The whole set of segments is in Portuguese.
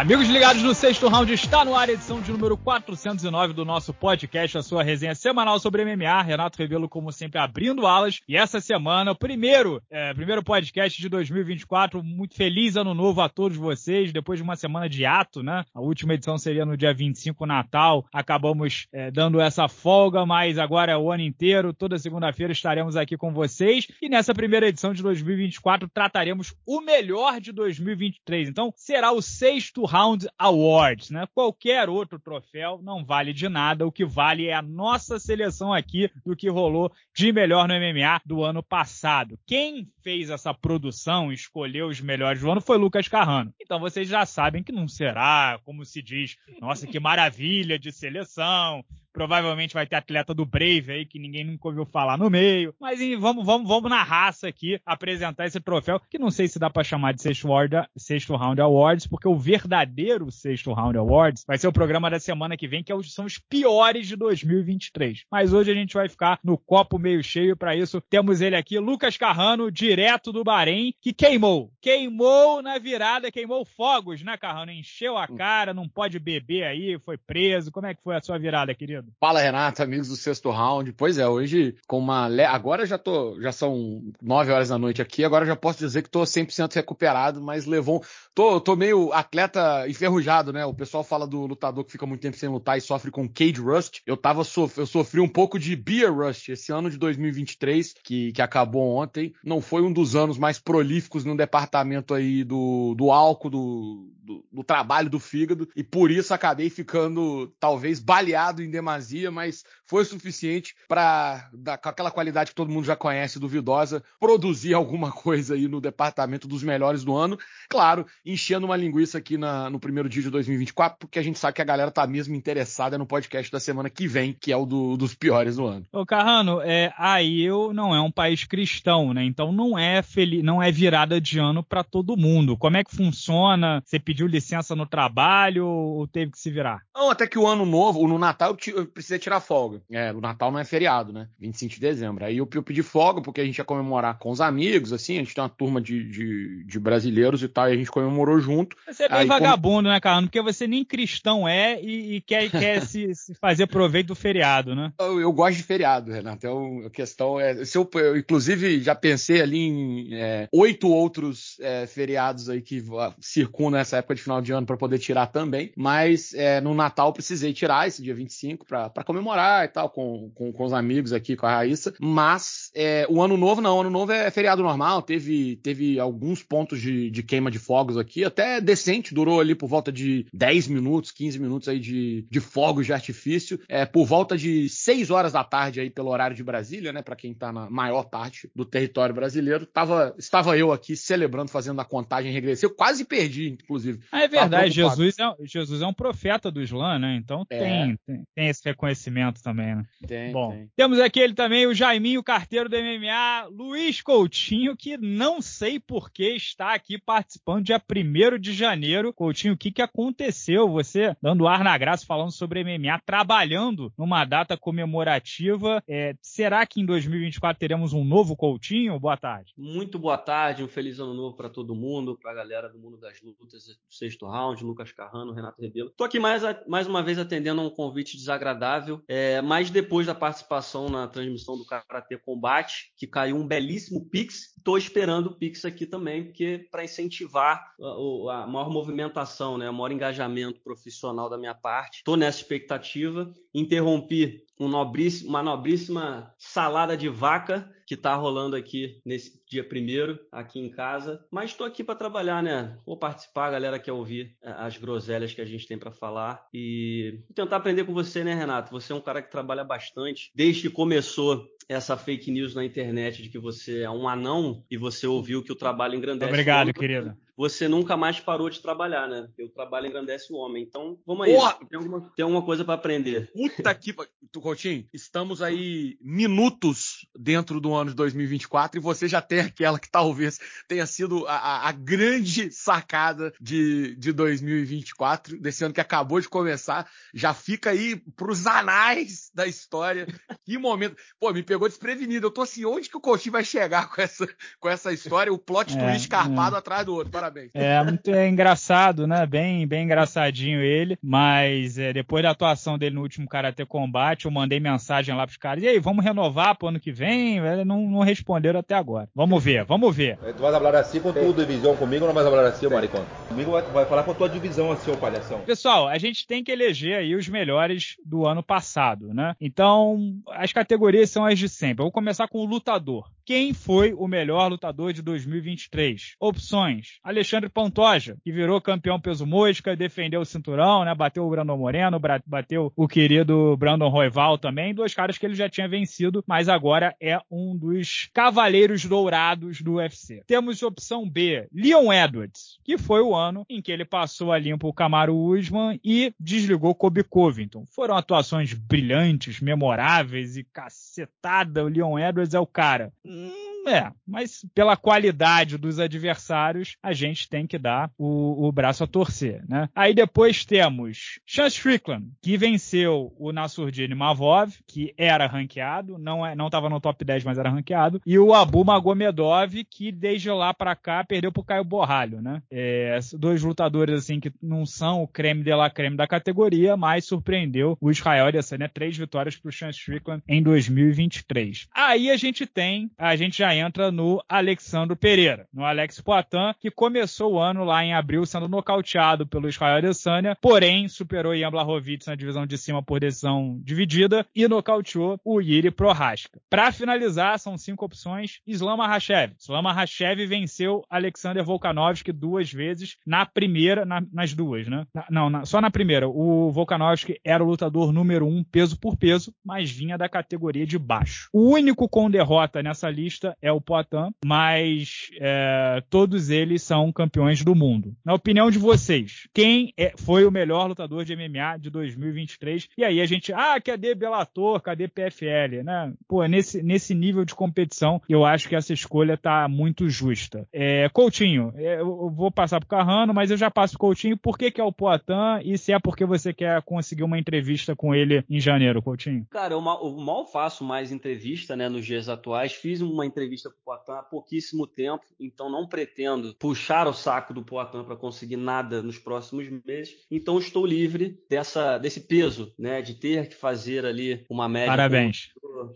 Amigos ligados no sexto round, está no ar a edição de número 409 do nosso podcast, a sua resenha semanal sobre MMA. Renato Rebelo, como sempre, abrindo alas. E essa semana, o primeiro, é, primeiro podcast de 2024. Muito feliz ano novo a todos vocês. Depois de uma semana de ato, né? A última edição seria no dia 25, Natal. Acabamos é, dando essa folga, mas agora é o ano inteiro. Toda segunda-feira estaremos aqui com vocês. E nessa primeira edição de 2024 trataremos o melhor de 2023. Então, será o sexto Round Awards, né? Qualquer outro troféu não vale de nada. O que vale é a nossa seleção aqui do que rolou de melhor no MMA do ano passado. Quem fez essa produção, escolheu os melhores do ano, foi Lucas Carrano. Então vocês já sabem que não será, como se diz, nossa, que maravilha de seleção, Provavelmente vai ter atleta do Brave aí que ninguém nunca ouviu falar no meio. Mas vamos, vamos, vamos na raça aqui apresentar esse troféu, que não sei se dá para chamar de sexto, order, sexto Round Awards, porque o verdadeiro sexto Round Awards vai ser o programa da semana que vem, que é são os piores de 2023. Mas hoje a gente vai ficar no copo meio cheio. Para isso, temos ele aqui, Lucas Carrano, direto do Bahrein, que queimou. Queimou na virada, queimou fogos, né, Carrano? Encheu a cara, não pode beber aí, foi preso. Como é que foi a sua virada, querido? Fala, Renato, amigos do sexto round. Pois é, hoje com uma. Le... Agora já tô. Já são nove horas da noite aqui, agora já posso dizer que tô 100% recuperado, mas levou. Tô, tô meio atleta enferrujado, né? O pessoal fala do lutador que fica muito tempo sem lutar e sofre com cage rust. Eu tava sof... eu sofri um pouco de beer rust esse ano de 2023, que, que acabou ontem. Não foi um dos anos mais prolíficos no departamento aí do, do álcool, do, do, do trabalho do fígado, e por isso acabei ficando talvez baleado em demasia demasia, mas foi suficiente para, com aquela qualidade que todo mundo já conhece, duvidosa, produzir alguma coisa aí no departamento dos melhores do ano. Claro, enchendo uma linguiça aqui na, no primeiro dia de 2024, porque a gente sabe que a galera tá mesmo interessada no podcast da semana que vem, que é o do, dos piores do ano. Ô, Carrano, é, aí eu não é um país cristão, né? Então não é feliz, não é virada de ano para todo mundo. Como é que funciona? Você pediu licença no trabalho ou teve que se virar? Não, até que o ano novo, no Natal eu, eu precisei tirar folga. É, o Natal não é feriado, né? 25 de dezembro. Aí eu, eu pedi folga porque a gente ia comemorar com os amigos, assim, a gente tem uma turma de, de, de brasileiros e tal, e a gente comemorou junto. Você é bem Aí, vagabundo, como... né, cara? Porque você nem cristão é e, e quer, quer se, se, fazer proveito do feriado, né? Eu, eu gosto de feriado, Renato. É a questão é. Se eu, eu, inclusive, já pensei ali em é, oito outros é, feriados aí que circundam essa época de final de ano para poder tirar também. Mas é, no Natal precisei tirar esse dia 25 para comemorar e tal, com, com, com, os amigos aqui, com a Raíssa. Mas é, o ano novo, não. O ano novo é feriado normal. Teve, teve alguns pontos de, de queima de fogos aqui, até decente. Durou ali por volta de 10 minutos, 15 minutos aí de, de fogos de artifício. É, por volta de 6 horas da tarde aí, pelo horário de Brasília, né? Para quem tá na maior parte do território brasileiro. Tava, estava eu aqui celebrando, fazendo a contagem regressiva. Quase perdi, inclusive. Ah, é verdade. Jesus é, Jesus é um profeta do Islã, né? Então é. tem, tem, tem esse reconhecimento também, né? Tem, Bom, tem. temos aqui ele também, o Jaiminho, carteiro do MMA, Luiz Coutinho, que não sei por que está aqui participando dia 1 de janeiro. Coutinho, o que, que aconteceu? Você dando ar na graça, falando sobre MMA, trabalhando numa data comemorativa. É, será que em 2024 teremos um novo Coutinho? Boa tarde. Muito boa tarde, um feliz ano novo para todo mundo, para a galera do mundo das lutas, do sexto round, Lucas Carrano, Renato Rebelo. Tô aqui mais, mais uma vez atendendo a um convite desagradável, é, mas depois da participação na transmissão do Karatê Combate, que caiu um belíssimo Pix, estou esperando o Pix aqui também, porque para incentivar a, a, maior movimentação, né, o maior engajamento profissional da minha parte. Estou nessa expectativa. Interrompi um nobríssimo, uma nobríssima salada de vaca que está rolando aqui nesse dia primeiro, aqui em casa. Mas estou aqui para trabalhar, né? Vou participar, a galera quer ouvir é, as groselhas que a gente tem para falar e tentar aprender com você, né, Renato? Você é um cara que trabalha bastante. Desde que começou essa fake news na internet de que você é um anão e você ouviu que o trabalho engrandece. Obrigado, querido. Você nunca mais parou de trabalhar, né? Porque o trabalho engrandece o homem. Então, vamos aí. Tem alguma, tem alguma coisa para aprender. Puta que. Coutinho, estamos aí minutos dentro do ano de 2024 e você já tem aquela que talvez tenha sido a, a grande sacada de, de 2024, desse ano que acabou de começar. Já fica aí pros anais da história. Que momento. Pô, me pegou desprevenido. Eu tô assim, onde que o Coutinho vai chegar com essa, com essa história? O plot é, twist carpado é. atrás do outro. Parabéns. É, muito é engraçado, né? Bem, bem engraçadinho ele. Mas é, depois da atuação dele no último Karate Combate, eu mandei mensagem lá pros caras. E aí, vamos renovar pro ano que vem? Não, não responderam até agora. Vamos ver, vamos ver. Tu vai falar assim com tua divisão comigo ou não vai falar assim, maricão? Comigo vai, vai falar com a tua divisão assim, ô palhação. Pessoal, a gente tem que eleger aí os melhores do ano passado, né? Então, as categorias são as de sempre. Eu vou começar com o lutador. Quem foi o melhor lutador de 2023? Opções: Alexandre Pantoja, que virou campeão peso mosca, defendeu o cinturão, né? Bateu o Brandon Moreno, bateu o querido Brandon Royval também, dois caras que ele já tinha vencido, mas agora é um dos cavaleiros dourados do UFC. Temos opção B, Leon Edwards, que foi o ano em que ele passou a limpo o Camaro Usman e desligou Kobe Covington. Foram atuações brilhantes, memoráveis e cacetada. O Leon Edwards é o cara. É, mas pela qualidade dos adversários, a gente tem que dar o, o braço a torcer, né? Aí depois temos Chance Strickland, que venceu o Nasurdine Mavov, que era ranqueado, não é, não no top 10, mas era ranqueado, e o Abu Magomedov, que desde lá para cá perdeu pro Caio Borralho, né? É, dois lutadores assim que não são o creme de la creme da categoria, mas surpreendeu o Israel né? Três vitórias pro Chance Strickland em 2023. Aí a gente tem, a gente já entra no Alexandre Pereira, no Alex Poitin, que começou o ano lá em abril sendo nocauteado pelo Israel Adesanya, porém superou Ian Blachowicz na divisão de cima por decisão dividida e nocauteou o Yuri Prohaska. Para finalizar, são cinco opções. Islam Makhachev. Islam Makhachev venceu Alexander Volkanovski duas vezes na primeira, na, nas duas, né? Na, não, na, só na primeira. O Volkanovski era o lutador número um peso por peso, mas vinha da categoria de baixo. O único com derrota nessa lista é o Poitin, mas é, todos eles são campeões do mundo. Na opinião de vocês, quem é, foi o melhor lutador de MMA de 2023? E aí a gente, ah, cadê Bellator, cadê PFL, né? Pô, nesse, nesse nível de competição, eu acho que essa escolha tá muito justa. É, Coutinho, é, eu vou passar pro Carrano, mas eu já passo pro Coutinho. Por que que é o Poitin e se é porque você quer conseguir uma entrevista com ele em janeiro, Coutinho? Cara, eu mal, eu mal faço mais entrevista, né, nos dias atuais. Fiz uma entrevista com o Poitin há pouquíssimo tempo, então não pretendo puxar o saco do Poitin para conseguir nada nos próximos meses. Então estou livre dessa, desse peso, né, de ter que fazer ali uma média Parabéns.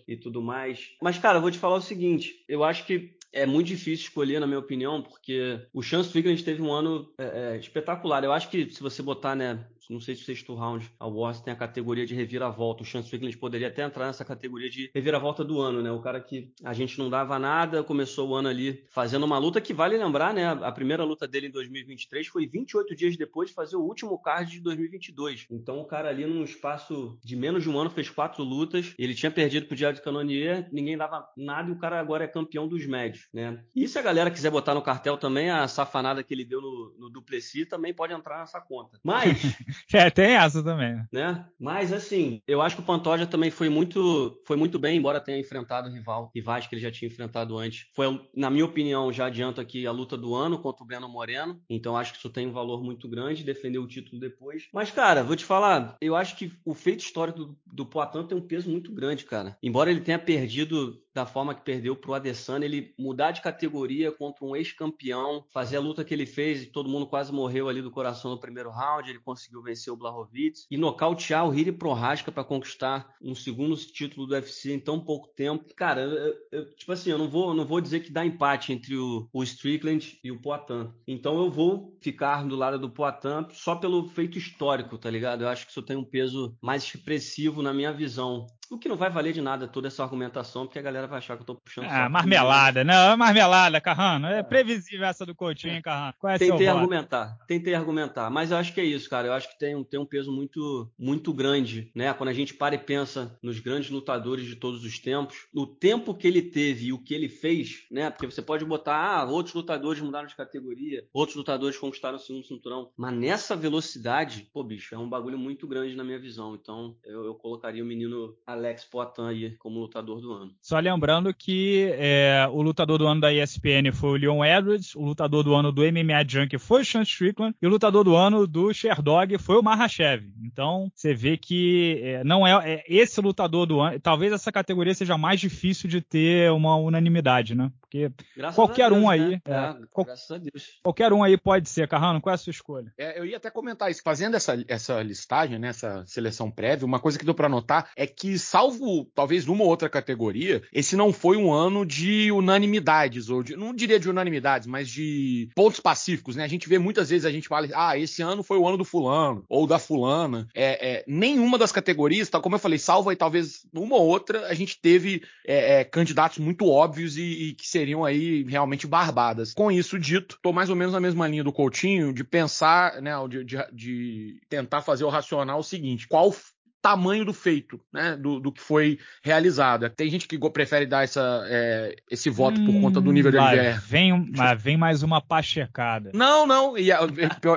e tudo mais. Mas cara, eu vou te falar o seguinte, eu acho que é muito difícil escolher, na minha opinião, porque o Chance Strickland teve um ano é, é, espetacular. Eu acho que se você botar, né, não sei se o sexto round Wars tem a categoria de reviravolta. O Chance Strickland poderia até entrar nessa categoria de reviravolta do ano, né? O cara que a gente não dava nada, começou o ano ali fazendo uma luta que vale lembrar, né? A primeira luta dele em 2023 foi 28 dias depois de fazer o último card de 2022. Então o cara ali num espaço de menos de um ano fez quatro lutas. Ele tinha perdido pro Diário de Canonier, ninguém dava nada e o cara agora é campeão dos médios, né? E se a galera quiser botar no cartel também a safanada que ele deu no, no Duplessis, também pode entrar nessa conta. Mas É, tem essa também. Né? Mas assim, eu acho que o Pantoja também foi muito, foi muito bem, embora tenha enfrentado rival, rivais que ele já tinha enfrentado antes. Foi, na minha opinião, já adianto aqui a luta do ano contra o Breno Moreno. Então acho que isso tem um valor muito grande, defender o título depois. Mas, cara, vou te falar, eu acho que o feito histórico do, do Poitin tem um peso muito grande, cara. Embora ele tenha perdido da forma que perdeu pro Adesanya, ele mudar de categoria contra um ex-campeão, fazer a luta que ele fez e todo mundo quase morreu ali do coração no primeiro round, ele conseguiu vencer o Blachowicz e nocautear o Hiri Prohaska para conquistar um segundo título do UFC em tão pouco tempo. Cara, eu, eu, tipo assim, eu não vou, não vou dizer que dá empate entre o, o Strickland e o Poitin. Então eu vou ficar do lado do Poitin só pelo feito histórico, tá ligado? Eu acho que isso tem um peso mais expressivo na minha visão. O que não vai valer de nada toda essa argumentação, porque a galera vai achar que eu tô puxando. Ah, marmelada, não, é marmelada, Carrano. É previsível essa do Coutinho, hein, Carrano? Qual é tentei argumentar, tentei argumentar, mas eu acho que é isso, cara. Eu acho que tem um, tem um peso muito, muito grande, né? Quando a gente para e pensa nos grandes lutadores de todos os tempos, o tempo que ele teve e o que ele fez, né? Porque você pode botar, ah, outros lutadores mudaram de categoria, outros lutadores conquistaram o segundo cinturão, mas nessa velocidade, pô, bicho, é um bagulho muito grande na minha visão. Então, eu, eu colocaria o menino Alex Poitin aí como lutador do ano. Só lembrando que é, o lutador do ano da ESPN foi o Leon Edwards, o lutador do ano do MMA Junkie foi o Sean Strickland e o lutador do ano do Sherdog foi o Mahashev. Então, você vê que é, não é, é, esse lutador do ano, talvez essa categoria seja mais difícil de ter uma unanimidade, né? Porque graças qualquer Deus, um aí, né? é, qual, graças a Deus. Qualquer um aí pode ser, Carrano, qual é a sua escolha? É, eu ia até comentar isso, fazendo essa, essa listagem, né, essa seleção prévia, uma coisa que deu para notar é que salvo talvez uma ou outra categoria, esse não foi um ano de unanimidades ou de, não diria de unanimidades, mas de pontos pacíficos, né? A gente vê muitas vezes a gente fala, ah, esse ano foi o ano do fulano ou da fulana. É, é nenhuma das categorias, tá, como eu falei, salvo aí talvez uma ou outra, a gente teve é, é, candidatos muito óbvios e, e, que seriam aí realmente barbadas. Com isso dito, tô mais ou menos na mesma linha do Coutinho de pensar, né, de, de, de tentar fazer o racional o seguinte: qual tamanho do feito, né, do, do que foi realizado. Tem gente que prefere dar essa, é, esse voto hum, por conta do nível de adversário. Vem, mas vem mais uma pachecada. Não, não, e,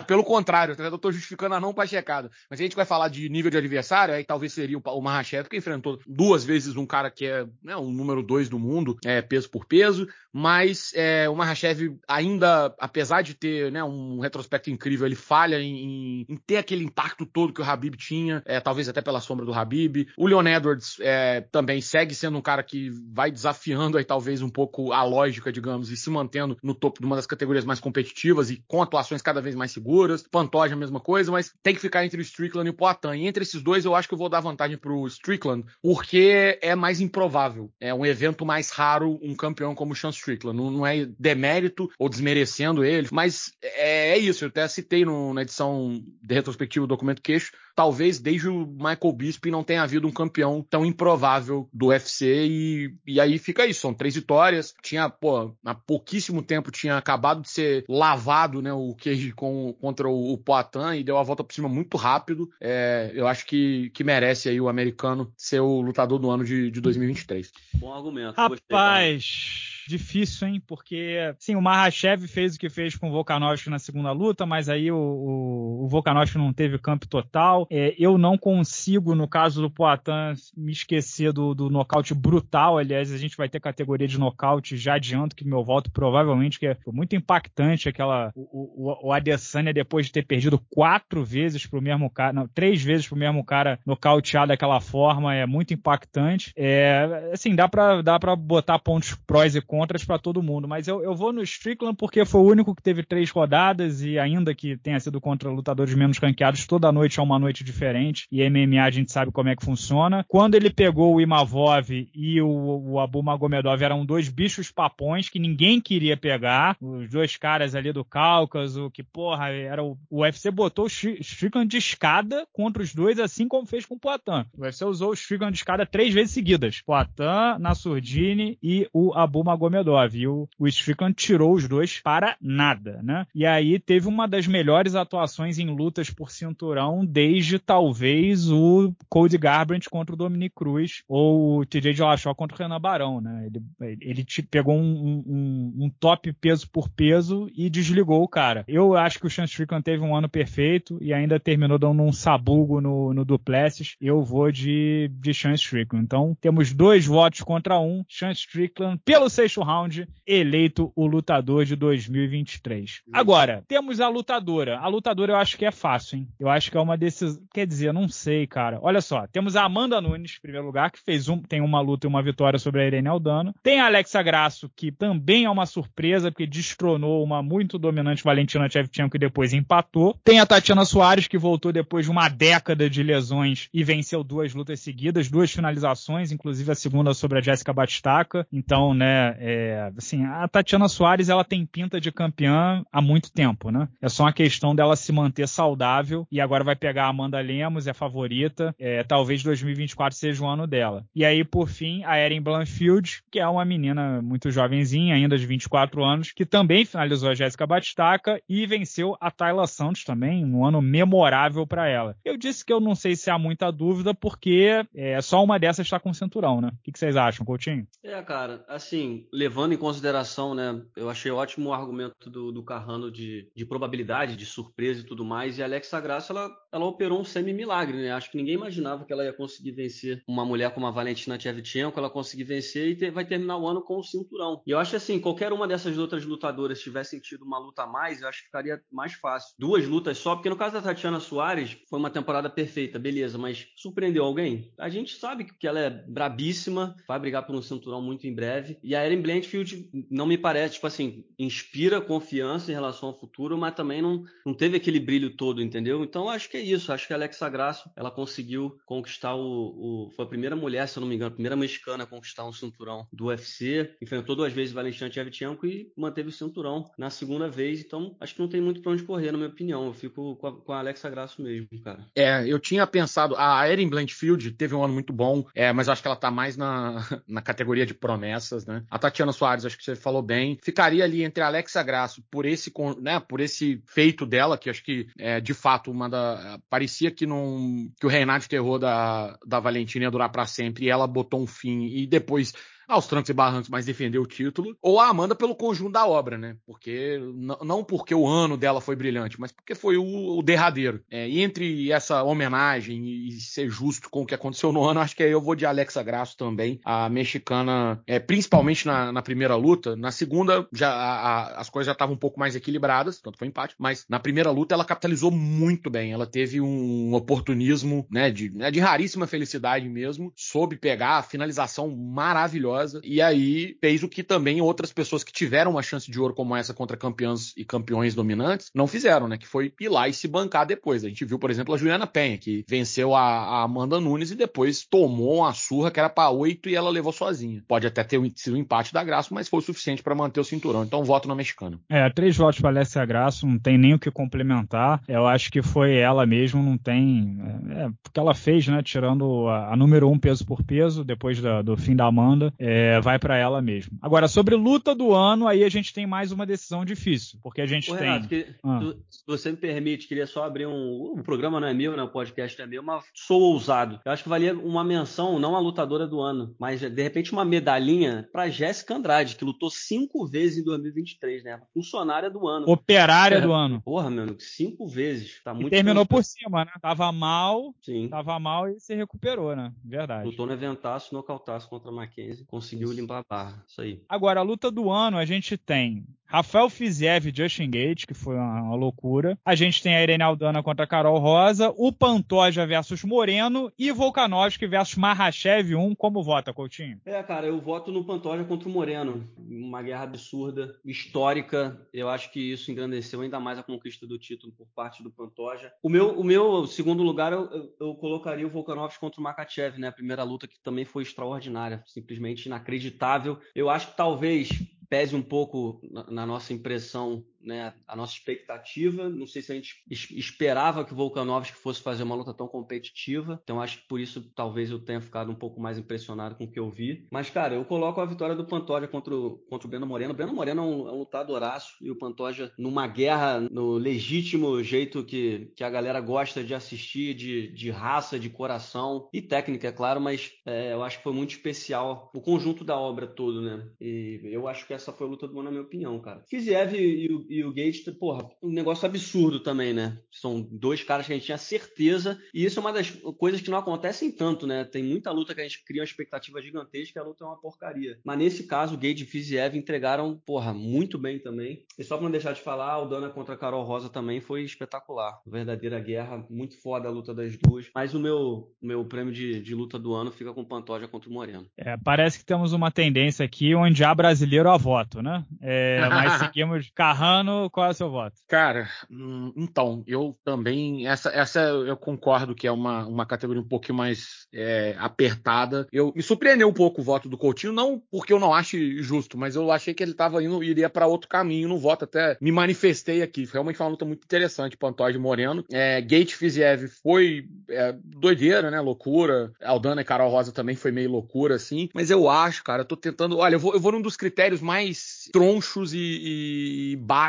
pelo contrário, eu estou justificando a não pachecada. Mas a gente vai falar de nível de adversário, aí talvez seria o, o Mahashev, que enfrentou duas vezes um cara que é né, o número dois do mundo, é, peso por peso, mas é, o Mahashev ainda, apesar de ter né, um retrospecto incrível, ele falha em, em, ter aquele impacto todo que o Habib tinha, é, talvez até pela pela sombra do Habib. O Leon Edwards é, também segue sendo um cara que vai desafiando aí talvez um pouco a lógica, digamos, e se mantendo no topo de uma das categorias mais competitivas e com atuações cada vez mais seguras. Pantoja a mesma coisa, mas tem que ficar entre o Strickland e o Poitin. E entre esses dois eu acho que eu vou dar vantagem pro Strickland, porque é mais improvável. É um evento mais raro um campeão como o Sean Strickland. Não, não é demérito ou desmerecendo ele, mas é, é isso. Eu até citei no, na edição de retrospectiva do documento queixo talvez desde o Michael Bisping não tenha havido um campeão tão improvável do UFC e, e aí fica isso, são três vitórias, tinha, pô, há pouquíssimo tempo tinha acabado de ser lavado, né, o Cage com, contra o, o Poitin e deu a volta por cima muito rápido, é, eu acho que, que merece aí o americano ser o lutador do ano de, de 2023. Bom argumento. Rapaz difícil, hein? Porque, sim, o Mahashev fez o que fez com o Volkanovski na segunda luta, mas aí o, o, o Volkanovski não teve campo total. É, eu não consigo, no caso do Poitin, me esquecer do, do nocaute brutal. Aliás, a gente vai ter categoria de nocaute, já adianto que meu voto provavelmente, que é muito impactante aquela. O, o, o Adesanya, depois de ter perdido quatro vezes pro mesmo cara, não, três vezes pro mesmo cara nocauteado daquela forma, é muito impactante. É, assim, dá pra, dá pra botar pontos prós e contras contras para todo mundo, mas eu, eu vou no Strickland porque foi o único que teve três rodadas e ainda que tenha sido contra lutadores menos ranqueados, toda noite é uma noite diferente e MMA a gente sabe como é que funciona. Quando ele pegou o Imavov e o, o Abu Magomedov eram dois bichos papões que ninguém queria pegar, os dois caras ali do Cáucaso, que porra, era o, o UFC botou o Strickland de escada contra os dois, assim como fez com o Poitin. O UFC usou o Strickland de escada três vezes seguidas. Poitin, Nassurdini e o Abu Magomedov Gomedov. E o, o Strickland tirou os dois para nada, né? E aí teve uma das melhores atuações em lutas por cinturão desde talvez o Cody Garbrandt contra o Dominic Cruz ou o TJ Dillashaw contra o Renan Barão, né? Ele, ele pegou um, um, um, top peso por peso e desligou o cara. Eu acho que o Sean Strickland teve um ano perfeito e ainda terminou dando um sabugo no, no Duplessis. Eu vou de, de Sean Strickland. Então temos dois votos contra um. Sean Strickland pelo sexto sexto round, eleito o lutador de 2023. Agora, temos a lutadora. A lutadora eu acho que é fácil, hein? Eu acho que é uma desses. Quer dizer, não sei, cara. Olha só, temos a Amanda Nunes, em primeiro lugar, que fez um, tem uma luta e uma vitória sobre a Irene Aldana. Tem a Alexa Grasso, que também é uma surpresa, porque destronou uma muito dominante Valentina Shevchenko e depois empatou. Tem a Tatiana Soares, que voltou depois de uma década de lesões e venceu duas lutas seguidas, duas finalizações, inclusive a segunda sobre a Jéssica Batistaca. Então, né, É, assim, a Tatiana Soares ela tem pinta de campeã há muito tempo, né? É só uma questão dela se manter saudável e agora vai pegar a Amanda Lemos, é favorita. É, talvez 2024 seja o ano dela. E aí, por fim, a Erin Blanfield, que é uma menina muito jovenzinha, ainda de 24 anos, que também finalizou a Jéssica Batistaca e venceu a Tayla Santos também, um ano memorável para ela. Eu disse que eu não sei se há muita dúvida, porque é, só uma dessas está com cinturão, né? O que, vocês acham, Coutinho? É, cara, assim, levando em consideração, né, eu achei ótimo o argumento do, do Carrano de, de probabilidade, de surpresa e tudo mais, e a Alexa Graça, ela, ela operou um semi-milagre, né? Acho que ninguém imaginava que ela ia conseguir vencer uma mulher como a Valentina Tchevchenko, ela conseguir vencer e ter, vai terminar o ano com o cinturão. E eu acho assim, qualquer uma dessas outras lutadoras tivessem tido uma luta a mais, eu acho que ficaria mais fácil. Duas lutas só, porque no caso da Tatiana Soares, foi uma temporada perfeita, beleza, mas surpreendeu alguém? A gente sabe que ela é brabíssima, vai brigar por um cinturão muito em breve. E a Erin Blanchfield não me parece, tipo assim, inspira confiança em relação ao futuro, mas também não, não teve aquele brilho todo, entendeu? Então acho que é isso. Acho que a Alexa Grasso, ela conseguiu conquistar o, o, Foi a primeira mulher, se eu não me engano, a primeira mexicana a conquistar um cinturão do UFC. Enfrentou duas vezes Valentina Shevchenko e manteve o cinturão na segunda vez. Então acho que não tem muito pra onde correr, na minha opinião. Eu fico com a, com a Alexa Grasso mesmo, cara. É, eu tinha pensado. A Erin Blanchfield teve um ano muito bom, é, mas acho que ela tá mais na, na categoria de promessas, né? A Tatiana Soares, acho que você falou bem, ficaria ali entre a Alexa Grasso por esse, né, por esse feito dela, que acho que é de fato uma da. Parecia que, não, que o reinado de terror da, da Valentina ia durar para sempre e ela botou um fim e depois aos trancos e barrancos, mas defendeu o título, ou a Amanda pelo conjunto da obra, né? Porque não porque o ano dela foi brilhante, mas porque foi o, o derradeiro. É, e entre essa homenagem e ser justo com o que aconteceu no ano, acho que aí eu vou de Alexa Grasso também, a mexicana, é, principalmente na, na, primeira luta. Na segunda, já a, a, as coisas já estavam um pouco mais equilibradas, tanto foi empate, mas na primeira luta ela capitalizou muito bem. Ela teve um oportunismo, né, de, né, de raríssima felicidade mesmo, soube pegar a finalização maravilhosa maravilhosa. E aí fez o que também outras pessoas que tiveram uma chance de ouro como essa contra campeãs e campeões dominantes não fizeram, né? Que foi ir lá e se bancar depois. A gente viu, por exemplo, a Juliana Penha, que venceu a, a Amanda Nunes e depois tomou uma surra que era para oito e ela levou sozinha. Pode até ter sido um empate da Graça, mas foi o suficiente para manter o cinturão. Então, voto na mexicana. É, três votos para Alessia Graça, não tem nem o que complementar. Eu acho que foi ela mesmo, não tem. É, é porque ela fez, né? Tirando a, a número um peso por peso, depois da, do fim da Amanda. É, vai para ela mesmo. Agora, sobre luta do ano, aí a gente tem mais uma decisão difícil, porque a gente Ô, tem. Renato, que, ah. tu, se você me permite, queria só abrir um. O programa não é meu, né? O podcast é meu, mas sou ousado. Eu acho que valia uma menção, não a lutadora do ano, mas de repente uma medalhinha para Jéssica Andrade, que lutou cinco vezes em 2023, né? Funcionária do ano. Operária é. do ano. Porra, meu, cinco vezes. Tá muito e terminou por cima, né? Tava mal, Sim. tava mal e se recuperou, né? Verdade. Lutou no eventaço, nocautaço contra a Mackenzie conseguiu limpar a barra. Isso aí. Agora, a luta do ano, a gente tem Rafael Fiziev e Justin Gate, que foi uma, uma, loucura. A gente tem a Irene Aldana contra a Carol Rosa, o Pantoja versus Moreno e Volkanovski versus Mahashev 1. Como vota, Coutinho? É, cara, eu voto no Pantoja contra o Moreno. Uma guerra absurda, histórica. Eu acho que isso engrandeceu ainda mais a conquista do título por parte do Pantoja. O meu, o meu segundo lugar, eu, eu, eu colocaria o Volkanovski contra o Makachev, né? A primeira luta que também foi extraordinária, simplesmente inacreditável. Eu acho que talvez pese um pouco na, na nossa impressão né, a nossa expectativa. Não sei se a gente esperava que o Volkanovski fosse fazer uma luta tão competitiva. Então acho que por isso talvez eu tenha ficado um pouco mais impressionado com o que eu vi. Mas, cara, eu coloco a vitória do Pantoja contra o, contra o Breno Moreno. O Breno Moreno é um, é um lutadoraço e o Pantoja numa guerra no legítimo jeito que, que a galera gosta de assistir, de, de raça, de coração e técnica, é claro, mas é, eu acho que foi muito especial o conjunto da obra todo, né? E eu acho que essa foi a luta do ano, na minha opinião, cara. Kiziev e, e, e o Gates, porra, um negócio absurdo também, né? São dois caras que a gente tinha certeza, e isso é uma das coisas que não acontecem tanto, né? Tem muita luta que a gente cria uma expectativa gigantesca e a luta é uma porcaria. Mas nesse caso, o Gate e Fiziev entregaram, porra, muito bem também. E só pra não deixar de falar, o Dana contra a Carol Rosa também foi espetacular. Verdadeira guerra, muito foda a luta das duas. Mas o meu, meu prêmio de, de luta do ano fica com o Pantoja contra o Moreno. É, parece que temos uma tendência aqui onde há brasileiro a voto, né? É, mas seguimos Carran ano, qual é o seu voto? Cara, hum, então, eu também. Essa, essa eu concordo que é uma, uma categoria um pouquinho mais é, apertada. Eu me surpreendeu um pouco o voto do Coutinho, não porque eu não ache justo, mas eu achei que ele tava indo, iria para outro caminho no voto. Até me manifestei aqui. Realmente foi uma luta muito interessante, Pantoja e Moreno. É, Gate Fiziev foi é, doideira, né? Loucura. Aldana e Carol Rosa também foi meio loucura, assim. Mas eu acho, cara, eu tô tentando. Olha, eu vou, eu vou num dos critérios mais tronchos e, e baixos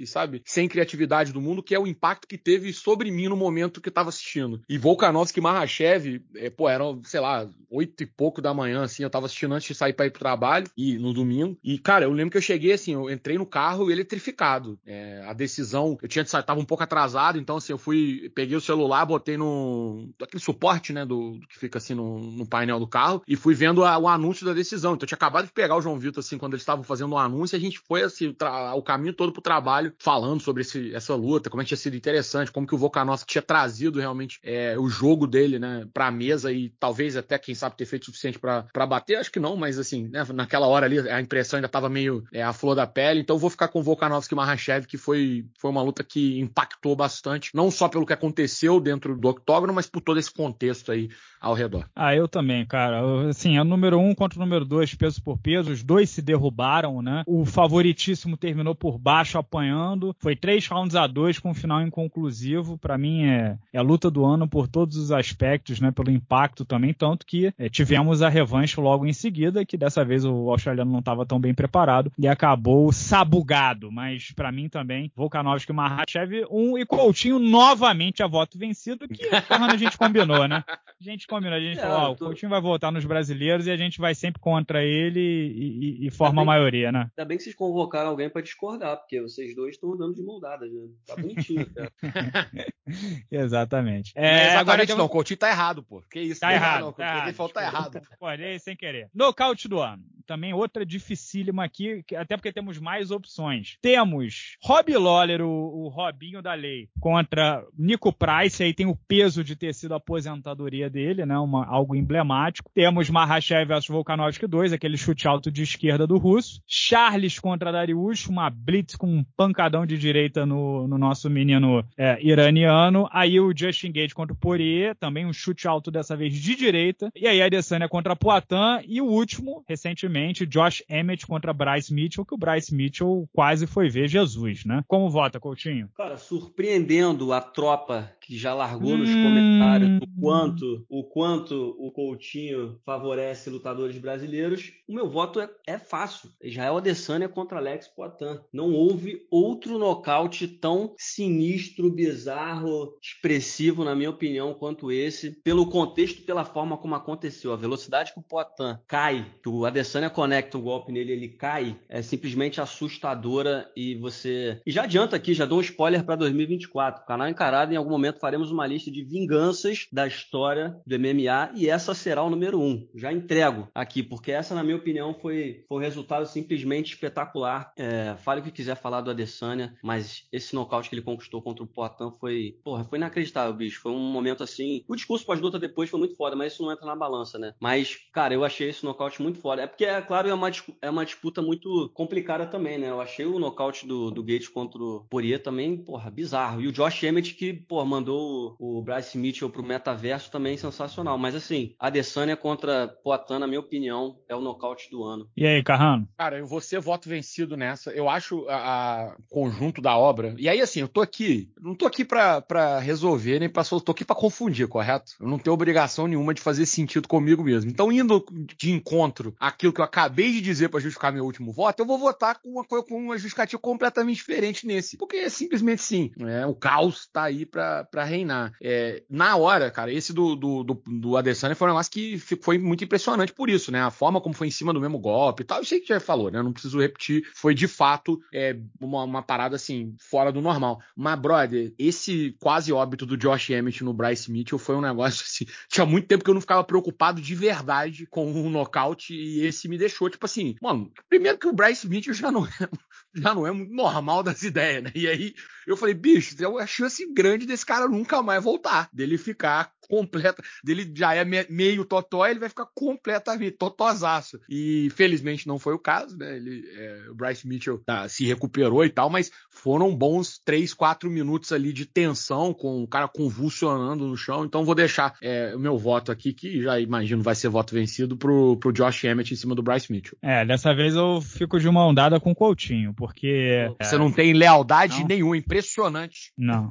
e, sabe, sem criatividade do mundo, que é o impacto que teve sobre mim no momento que eu tava assistindo. E Volkanovski e Mahashev, é, pô, eram, sei lá, oito e pouco da manhã, assim, eu tava assistindo antes de sair pra ir pro trabalho, e no domingo. E, cara, eu lembro que eu cheguei, assim, eu entrei no carro eletrificado. É, a decisão, eu tinha tava um pouco atrasado, então, assim, eu fui, peguei o celular, botei no, aquele suporte, né, do, do que fica, assim, no, no, painel do carro, e fui vendo a, o anúncio da decisão. Então, eu tinha acabado de pegar o João Vitor, assim, quando eles estavam fazendo o anúncio, e a gente foi, assim, o caminho todo pro trabalho, falando sobre esse, essa luta, como é que tinha sido interessante, como que o Volkanovski tinha trazido realmente é, o jogo dele, né, pra mesa e talvez até, quem sabe, ter feito o suficiente para bater, acho que não, mas assim, né, naquela hora ali a impressão ainda tava meio é, a flor da pele, então vou ficar com o Volkanovski e Mahashev, que foi, foi uma luta que impactou bastante, não só pelo que aconteceu dentro do octógono, mas por todo esse contexto aí ao redor. Ah, eu também, cara. Assim, é o número um contra o número dois, peso por peso. Os dois se derrubaram, né? O favoritíssimo terminou por baixo apanhando. Foi três rounds a dois com um final inconclusivo. Para mim é, é a luta do ano por todos os aspectos, né? Pelo impacto também, tanto que é, tivemos a revanche logo em seguida, que dessa vez o australiano não estava tão bem preparado e acabou sabugado. Mas para mim também, Volkanovski, Mahachev, um e Coutinho novamente a voto vencido, que a gente combinou, né? A gente combinou, a gente é, falou, ó, tô... o Coutinho vai voltar nos brasileiros e a gente vai sempre contra ele e, e, e forma a maioria, né? Ainda bem que vocês convocaram alguém para discordar, porque vocês dois estão andando de mão dada, né? Tá bonitinho, cara. exatamente. É, é exatamente agora, não, o Coutinho tá errado, pô. Que isso? Tá errado. Não, tá errado. Ele falou tá errado. Pô, sem querer. Nocaute do ano. Também outra dificílima aqui, até porque temos mais opções. Temos Rob Lawler, o, o Robinho da lei, contra Nico Price, aí tem o peso de ter sido a aposentadoria dele, né? Uma, algo emblemático. Temos Mahashev versus Volkanovski 2, aquele chute alto de esquerda do russo. Charles contra Dariush, uma blitz com um pancadão de direita no, no nosso menino é, iraniano. Aí o Justin Gage contra o Poirier, também um chute alto dessa vez de direita. E aí a Adesanya contra Poitin. E o último, recentemente, Josh Emmett contra Bryce Mitchell, que o Bryce Mitchell quase foi ver Jesus, né? Como vota, Coutinho? Cara, surpreendendo a tropa que já largou hum... nos comentários o quanto, o quanto o Coutinho favorece lutadores brasileiros, o meu voto é, é fácil. Israel Adesanya contra Alex Poitin. Não houve outro nocaute tão sinistro, bizarro, expressivo, na minha opinião, quanto esse, pelo contexto pela forma como aconteceu. A velocidade que o Poitin cai, que o Adesanya conecta o golpe nele, ele cai, é simplesmente assustadora e você... E já adianta aqui, já dou um spoiler para 2024. O canal Encarado, em algum momento, faremos uma lista de vinganças da história do MMA e essa será o número um. Já entrego aqui, porque essa, na minha opinião, foi, foi um resultado simplesmente espetacular. É, fale o que quiser falar do Adesanya, mas esse nocaute que ele conquistou contra o Poitin foi, porra, foi inacreditável, bicho. Foi um momento assim. O discurso pós-luta depois foi muito foda, mas isso não entra na balança, né? Mas, cara, eu achei esse nocaute muito foda. É porque, é claro, é uma, é uma disputa muito complicada também, né? Eu achei o nocaute do, do Gates contra o Poirier também, porra, bizarro. E o Josh Emmett que, porra, mandou o, o Bryce Mitchell pro metaverso também sensacional. Mas assim, a Adesanya contra Poitin, na minha opinião, é o nocaute do ano. E aí, Carrano? Cara, eu vou ser voto vencido nessa. Eu acho a, a conjunto da obra. E aí, assim, eu tô aqui, não tô aqui pra, resolver, nem pra. Tô aqui pra confundir, correto? Eu não tenho obrigação nenhuma de fazer sentido comigo mesmo. Então, indo de encontro àquilo que eu acabei de dizer para justificar meu último voto, eu vou votar com uma, com uma justificativa completamente diferente nesse. Porque é simplesmente sim. É, o caos tá aí pra reinar. É, na hora, cara, esse do, do, do, do Adesanya foi um negócio que foi muito impressionante por isso, né? A forma como foi em cima do mesmo golpe e tal. Eu sei que já falou, né? Eu não preciso repetir. Foi de fato é, uma, uma parada assim, fora do normal. Mas, brother, esse quase óbito do Josh Emmett no Bryce Mitchell foi um negócio assim. Tinha muito tempo que eu não ficava preocupado de verdade com um nocaute e esse me deixou, tipo assim, mano, primeiro que o Bryce Mitchell já não é, já não é muito normal das ideias, né? E aí Eu falei, bicho, tem uma chance grande desse cara nunca mais voltar, dele ficar completa, dele já é meio totó, ele vai ficar completamente totosaço. E felizmente não foi o caso, né? Ele, é, o Bryce Mitchell tá, se recuperou e tal, mas foram bons 3, 4 minutos ali de tensão, com o cara convulsionando no chão. Então vou deixar é, o meu voto aqui, que já imagino vai ser voto vencido, pro, pro Josh Emmett em cima do Bryce Mitchell. É, dessa vez eu fico de mão dada com o Coutinho, porque. Você é, não tem lealdade não. nenhuma, impressionante. Não.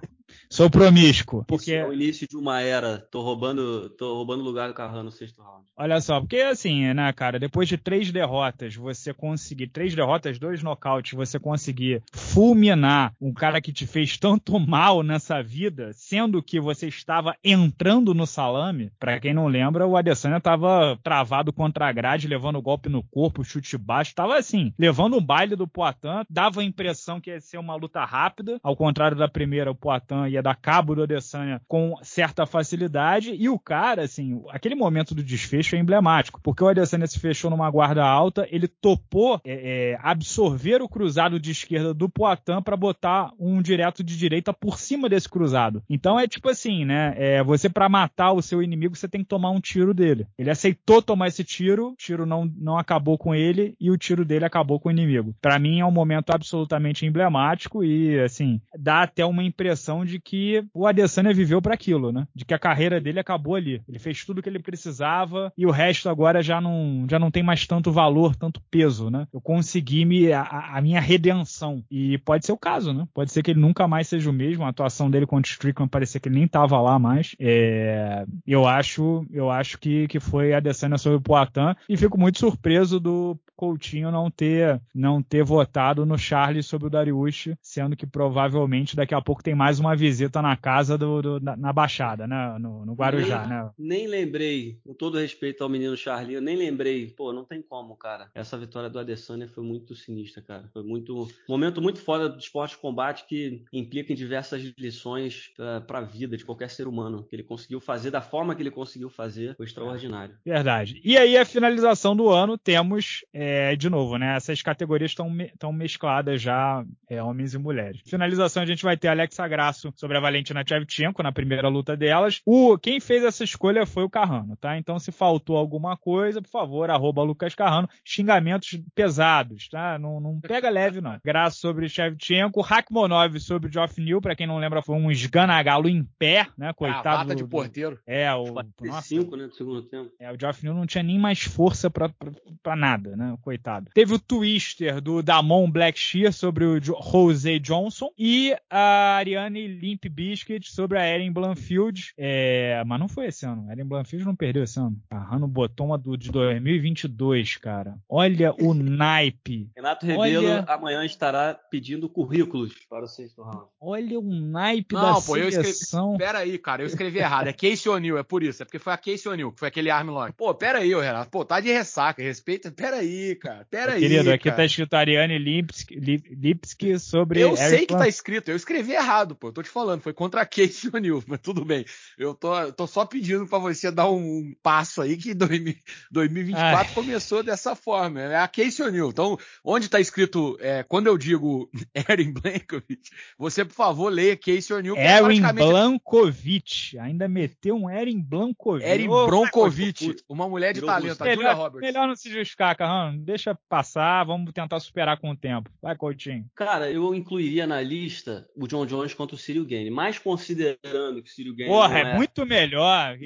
Sou promíscuo. Porque é o início de uma era. Tô roubando, tô roubando lugar do Carrano no sexto round. Olha só, porque assim, né, cara, depois de três derrotas, você conseguir, três derrotas, dois nocautes, você conseguir fulminar um cara que te fez tanto mal nessa vida, sendo que você estava entrando no salame, para quem não lembra, o Adesanya tava travado contra a grade, levando golpe no corpo, chute baixo, tava assim, levando um baile do Poitin, dava a impressão que ia ser uma luta rápida, ao contrário da primeira, o Poitin ia dar cabo do Adesanya com certa facilidade. E o cara, assim, aquele momento do desfecho é emblemático, porque o Adesanya se fechou numa guarda alta, ele topou é, é, absorver o cruzado de esquerda do Poitin para botar um direto de direita por cima desse cruzado. Então é tipo assim, né? É, você para matar o seu inimigo, você tem que tomar um tiro dele. Ele aceitou tomar esse tiro, o tiro não, não acabou com ele e o tiro dele acabou com o inimigo. Para mim é um momento absolutamente emblemático e assim, dá até uma impressão de de que o Adesanya viveu para aquilo, né? De que a carreira dele acabou ali. Ele fez tudo o que ele precisava e o resto agora já não, já não tem mais tanto valor, tanto peso, né? Eu consegui me, a, a minha redenção. E pode ser o caso, né? Pode ser que ele nunca mais seja o mesmo. A atuação dele contra o Strickland parecia que ele nem tava lá mais. É, eu acho, eu acho que, que foi Adesanya sobre o Poitin e fico muito surpreso do Coutinho não ter não ter votado no Charles sobre o Dariush, sendo que provavelmente daqui a pouco tem mais uma visita na casa do, do na, na, Baixada, né? No, no Guarujá, nem, né? Nem lembrei, com todo respeito ao menino Charlie, eu nem lembrei, pô, não tem como, cara. Essa vitória do Adesanya foi muito sinistra, cara. Foi muito momento muito foda do esporte de combate que implica em diversas lições uh, ah, para a vida de qualquer ser humano. Que ele conseguiu fazer da forma que ele conseguiu fazer foi extraordinário. Verdade. E aí a finalização do ano temos é, de novo, né? Essas categorias estão estão mescladas já, é, homens e mulheres. Finalização, a gente vai ter Alexa Grasso sobre a Valentina Shevchenko na primeira luta delas. O, quem fez essa escolha foi o Carrano, tá? Então, se faltou alguma coisa, por favor, arroba Lucas Carrano. Xingamentos pesados, tá? Não, não pega leve, não. Grasso sobre Shevchenko. Hakmonov sobre Geoff New, pra quem não lembra, foi um esganagalo em pé, né? Coitado. Ah, de porteiro. É, o. Nossa, cinco, né? Do segundo tempo. É, o Geoff New não tinha nem mais força pra nada, né? coitado. Teve o Twister do Damon Blackshear sobre o Jose Johnson e a Ariane Limp Biscuit sobre a Erin Blanfield. É, mas não foi esse ano. A Erin Blanfield não perdeu esse ano. Agarrando o botão do, de 2022, cara. Olha o naipe. Renato Rebelo Olha... amanhã estará pedindo currículos para o sexto round. Olha o naipe não, da pô, seleção. Eu escrevi... Pera aí, cara. Eu escrevi errado. É Casey O'Neill, é por isso. É porque foi a Casey O'Neill, que foi aquele armlock. Pô, pera aí, Renato. Pô, tá de ressaca. Respeita. Pera aí cara. Pera aí. Querido, aqui tá escrito Ariane Lipski, Lipski sobre. Eu sei que tá escrito, eu escrevi errado, pô. Eu tô te falando, foi contra a Kate O'Neill, mas tudo bem. Eu tô, tô só pedindo pra você dar um passo aí que 2024 Ai. começou dessa forma. É a Casey O'Neill. Então, onde tá escrito, é, quando eu digo Erin Blankovic, você, por favor, leia Casey O'Neill. É Erin é Blankovic. Ainda meteu um Erin Blankovic. Erin Blankovic, uma mulher de talento, a Julia Roberts. Melhor não se justificar, Carrão deixa passar, vamos tentar superar com o tempo. Vai, Coutinho. Cara, eu incluiria na lista o John Jones contra o Cyril Gane, mas considerando que o Gane Porra, é... é... muito melhor.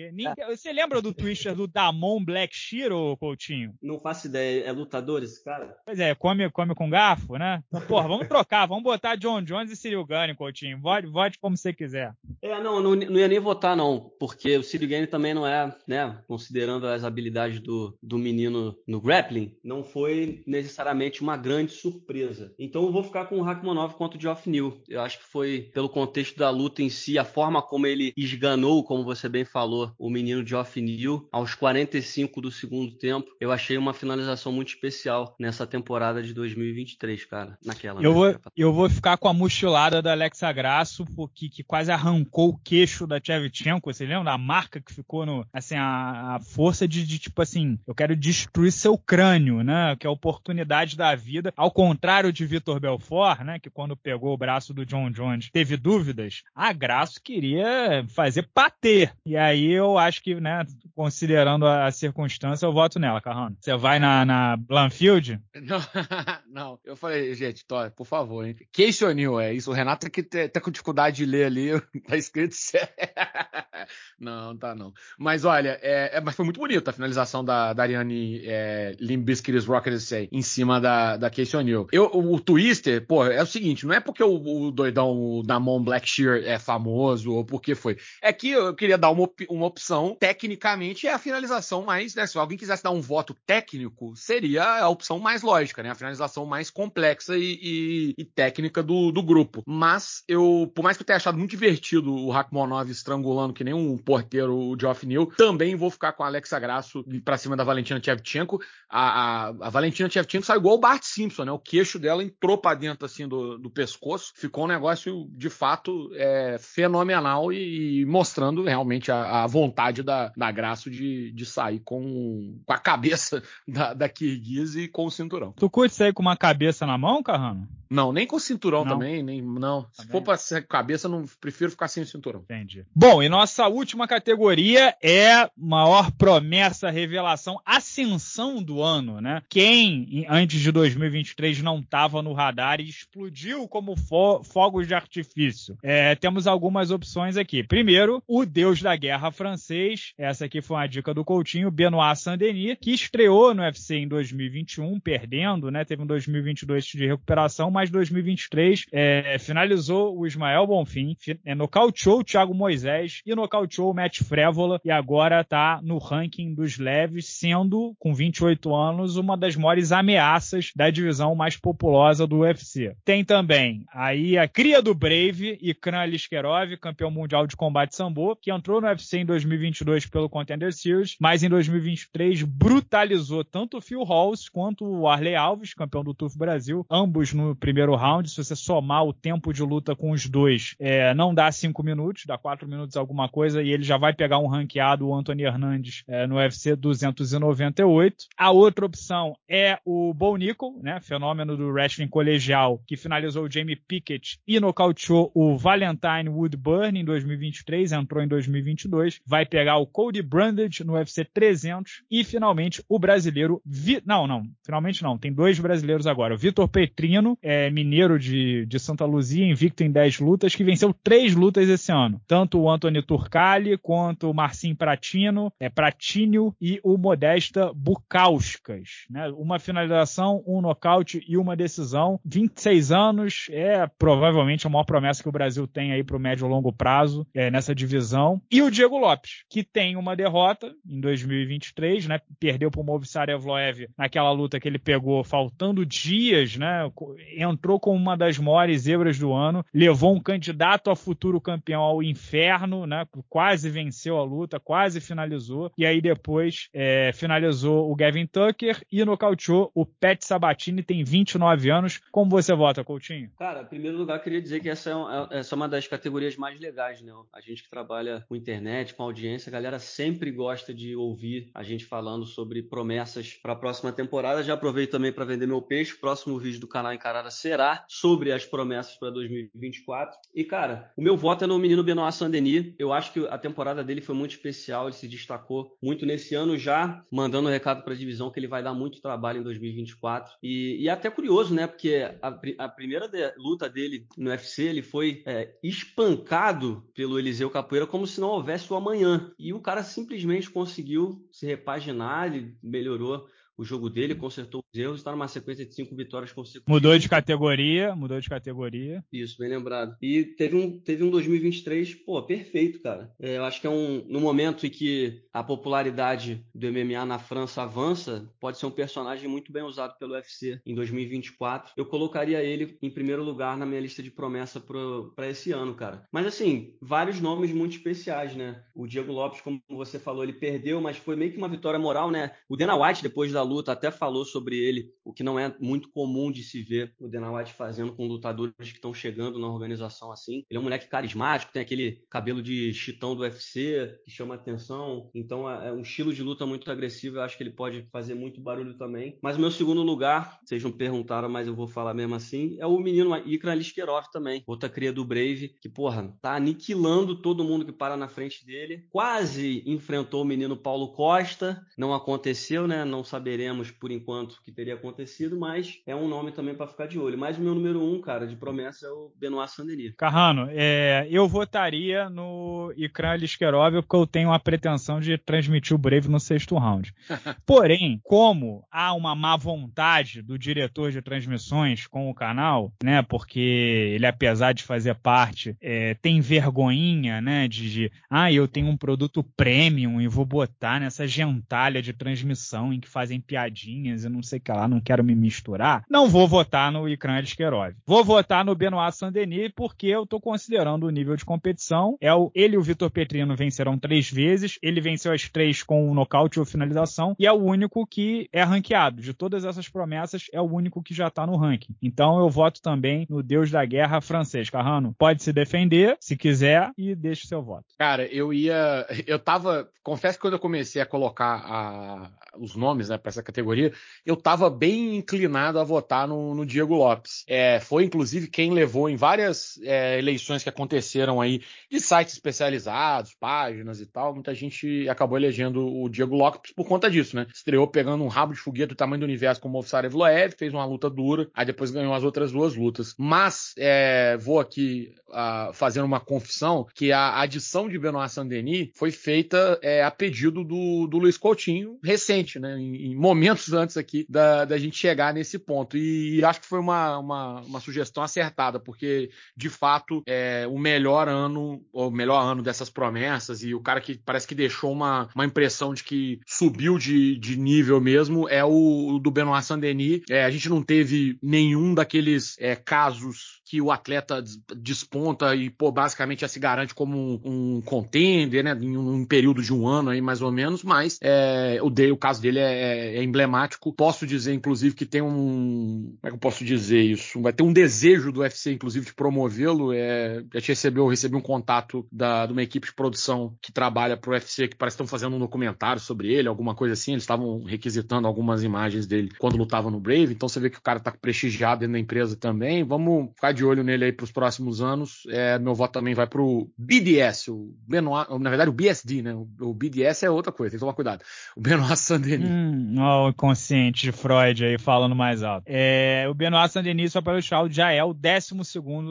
Você lembra do Twister do Damon Blackshear, ou Coutinho? Não faço ideia. É lutador esse cara? Pois é, come, come com garfo, né? Então, porra, vamos trocar, vamos botar John Jones e Cyril Gane, Coutinho. Vote, vote como você quiser. É, não, não, não ia nem votar, não, porque o Cyril Gane também não é, né, considerando as habilidades do, do menino no grappling, não foi necessariamente uma grande surpresa. Então eu vou ficar com o Rakhmonov contra o Geoff New. Eu acho que foi pelo contexto da luta em si, a forma como ele esganou, como você bem falou, o menino Geoff New aos 45 do segundo tempo. Eu achei uma finalização muito especial nessa temporada de 2023, cara, naquela. Eu, vou, eu vou ficar com a mochilada da Alexa Grasso, porque que quase arrancou o queixo da Tchevchenko, você lembra? A marca que ficou no, assim, a, a força de, de tipo assim, eu quero destruir seu crânio, né? Que é a oportunidade da vida. Ao contrário de Vitor Belfort, né? Que quando pegou o braço do John Jones teve dúvidas, a Graço queria fazer bater. E aí eu acho que, né? Considerando a circunstância, eu voto nela, Carrano. Você vai na, na Blanfield? Não, não, eu falei, gente, por favor, hein? Casey O'Neill, é isso. O Renato que tá com dificuldade de ler ali, tá escrito Não, tá não. Mas olha, é, é, mas foi muito bonito a finalização da, da Ariane é, Limbiskit's Rocket Say em cima da, da O'Neill. O, o Twister, pô, é o seguinte, não é porque o, o doidão da Damon Blackshear é famoso ou porque foi. É que eu queria dar uma, uma opção, tecnicamente é a finalização mais, né? Se alguém quisesse dar um voto técnico, seria a opção mais lógica, né? A finalização mais complexa e, e, e técnica do, do grupo. Mas eu, por mais que eu tenha achado muito divertido o Rakhmonov estrangulando que nem um porteiro o Geoff Neal, também vou ficar com a Alexa Grasso pra cima da Valentina Tchevchenko. A, a, a Valentina Tchevchenko saiu igual o Bart Simpson, né? O queixo dela entrou pra dentro, assim, do, do pescoço. Ficou um negócio, de fato, é, fenomenal e, e, mostrando realmente a, a, vontade da, da Grasso de, de sair com, com a cabeça da, da Kirguiz e com o cinturão. Tu curte sair com uma cabeça na mão, Carrano? Não, nem com cinturão não. também, nem não. Também. Se for pra ser cabeça, não prefiro ficar sem o cinturão. Entendi. Bom, e nossa última categoria é maior promessa, revelação, ascensão do ano, né? Quem antes de 2023 não estava no radar e explodiu como fo fogos de artifício. É, temos algumas opções aqui. Primeiro, o Deus da Guerra francês. Essa aqui foi uma dica do Coutinho, Benoit Saint-Denis, que estreou no UFC em 2021, perdendo, né? Teve um 2022 de recuperação, mas 2023 é, finalizou o Ismael Bonfim, é, nocauteou o Thiago Moisés e nocauteou o Matt Frévola e agora está no ranking dos leves, sendo, com 28 anos, uma das maiores ameaças da divisão mais populosa do UFC. Tem também aí a cria do Brave, Ikran Liskerov, campeão mundial de combate sambo, que entrou no UFC em 2022 pelo Contender Series, mas em 2023 brutalizou tanto o Phil Halls quanto o Arley Alves, campeão do TUF Brasil, ambos no primeiro round. Se você somar o tempo de luta com os dois, é, não dá cinco minutos, dá quatro minutos alguma coisa, e ele já vai pegar um ranqueado, o Anthony Hernandes, é, no UFC 298. A outra opção é o Bo Nickel, né, fenômeno do wrestling colegial, que finalizou o Jamie Pickett e nocauteou o Valentine Woodburn em 2023, entrou em 2022. Vai pegar o Cody Brandage no UFC 300 e finalmente o brasileiro, Vi... não, não, finalmente não, tem dois brasileiros agora, o Vitor Petrino, é, mineiro de, de Santa Luzia, invicto em 10 lutas, que venceu três lutas esse ano. Tanto o Anthony Turcali, quanto o Marcinho Pratino, é, Pratinho e o Modesta Bukauskas. Né? Uma finalização, um nocaute e uma decisão. 26 anos, é provavelmente a maior promessa que o Brasil tem aí para o médio e longo prazo é, nessa divisão. E o Diego Lopes, que tem uma derrota em 2023, né? perdeu para o Movistar Evloev naquela luta que ele pegou faltando dias, né? entrou como uma das maiores zebras do ano, levou um candidato a futuro campeão ao inferno, né? Quase venceu a luta, quase finalizou. E aí depois é, finalizou o Gavin Tucker e nocauteou o Pat Sabatini, tem 29 anos. Como você vota, Coutinho? Cara, em primeiro lugar, queria dizer que essa é, uma, é, essa é uma das categorias mais legais, né? A gente que trabalha com internet, com audiência, a galera sempre gosta de ouvir a gente falando sobre promessas para a próxima temporada. Já aproveito também para vender meu peixe. Próximo vídeo do canal Encarada será sobre as promessas para 2024. E, cara, o meu voto é no menino Benoit Saint-Denis. Eu acho que a temporada dele foi muito especial, ele se destacou muito nesse ano já, mandando um recado para a divisão que ele vai dar muito trabalho em 2024. E, e é até curioso, né? Porque a, a primeira de, luta dele no UFC, ele foi é, espancado pelo Eliseu Capoeira como se não houvesse o amanhã. E o cara simplesmente conseguiu se repaginar, ele melhorou o jogo dele, consertou os erros, está numa sequência de cinco vitórias consecutivas. Mudou de categoria, mudou de categoria. Isso, bem lembrado. E teve um, teve um 2023, pô, perfeito, cara. É, eu acho que é um no momento em que a popularidade do MMA na França avança, pode ser um personagem muito bem usado pelo UFC em 2024. Eu colocaria ele em primeiro lugar na minha lista de promessa para esse ano, cara. Mas assim, vários nomes muito especiais, né? O Diego Lopes, como você falou, ele perdeu, mas foi meio que uma vitória moral, né? O Dana White, depois da luta até falou sobre ele, o que não é muito comum de se ver o Dana White fazendo com lutadores que estão chegando na organização assim. Ele é um moleque carismático, tem aquele cabelo de chitão do UFC que chama atenção. Então é, é um estilo de luta muito agressivo. Eu acho que ele pode fazer muito barulho também. Mas o meu segundo lugar, vocês não perguntaram, mas eu vou falar mesmo assim, é o menino Ikran Liskerov também, outra cria do Brave, que, porra, tá aniquilando todo mundo que para na frente dele. Quase enfrentou o menino Paulo Costa, não aconteceu, né? Não saberemos por enquanto o que teria acontecido, mas é um nome também para ficar de olho. Mas o meu número um, cara, de promessa é o Benoit Sandeni. Carrano, é, eu votaria no Ikran Liskerov porque eu tenho a pretensão de transmitir o Brave no sexto round. Porém, como há uma má vontade do diretor de transmissões com o canal, né? Porque ele, apesar de fazer parte, é, tem vergonhinha, né? De, de, ah, eu tenho um produto premium e vou botar nessa gentalha de transmissão em que fazem piadinhas e não sei o que lá, não quero me misturar. Não vou votar no Ikran Esquerov. Vou votar no Benoit Saint-Denis porque eu tô considerando o nível de competição. É o, ele e o Vitor Petrino vencerão três vezes. Ele venceu as três com um nocaute ou finalização e é o único que é ranqueado. De todas essas promessas, é o único que já tá no ranking. Então eu voto também no Deus da Guerra francês. Carrano, pode se defender, se quiser, e deixe seu voto. Cara, eu ia. Eu tava. Confesso que quando eu comecei a colocar a, os nomes né, para essa categoria, eu tava bem inclinado a votar no, no Diego Lopes. É, foi, inclusive, quem levou em várias é, eleições que aconteceram aí de sites especializados, páginas e tal. Muita gente acabou elegendo o Diego Lopes por conta disso, né? Estreou pegando um rabo de foguete do tamanho do universo como o Ovsar Evloev, fez uma luta dura, aí depois ganhou as outras duas lutas. Mas é, vou aqui uh, fazendo uma confissão que a adição de Benoit Saint-Denis foi feita é, a pedido do, do Luiz Coutinho recente, né? Em, em momentos antes aqui da, da, gente chegar nesse ponto. E, e acho que foi uma, uma, uma, sugestão acertada, porque de fato é o melhor ano, o melhor ano dessas promessas, e o cara que parece que deixou uma, uma impressão de que subiu de, de nível mesmo é o, o do Benoit Saint-Denis. É, a gente não teve nenhum daqueles é, casos que o atleta desponta e, pô, basicamente já se garante como um, um contender, né, em um, período de um ano aí, mais ou menos, mas é, o, o caso dele é, é, emblemático. Posso dizer, inclusive, que tem um, como é que eu posso dizer isso? Vai ter um desejo do UFC, inclusive, de promovê-lo, é, a gente recebeu, recebi um contato da, de uma equipe de produção que trabalha pro UFC, que parece que estão fazendo um documentário sobre ele, alguma coisa assim, eles estavam requisitando algumas imagens dele quando lutava no Brave, então você vê que o cara tá prestigiado dentro da empresa também, vamos ficar de olho nele aí para os próximos anos. É, meu voto também vai para o BDS, o Benoit, na verdade o BSD, né? O, BDS é outra coisa, tem que tomar cuidado. O Benoit Saint-Denis. Hum, ó, o inconsciente de Freud aí falando mais alto. É, o Benoit Saint-Denis, só para deixar, já é o 12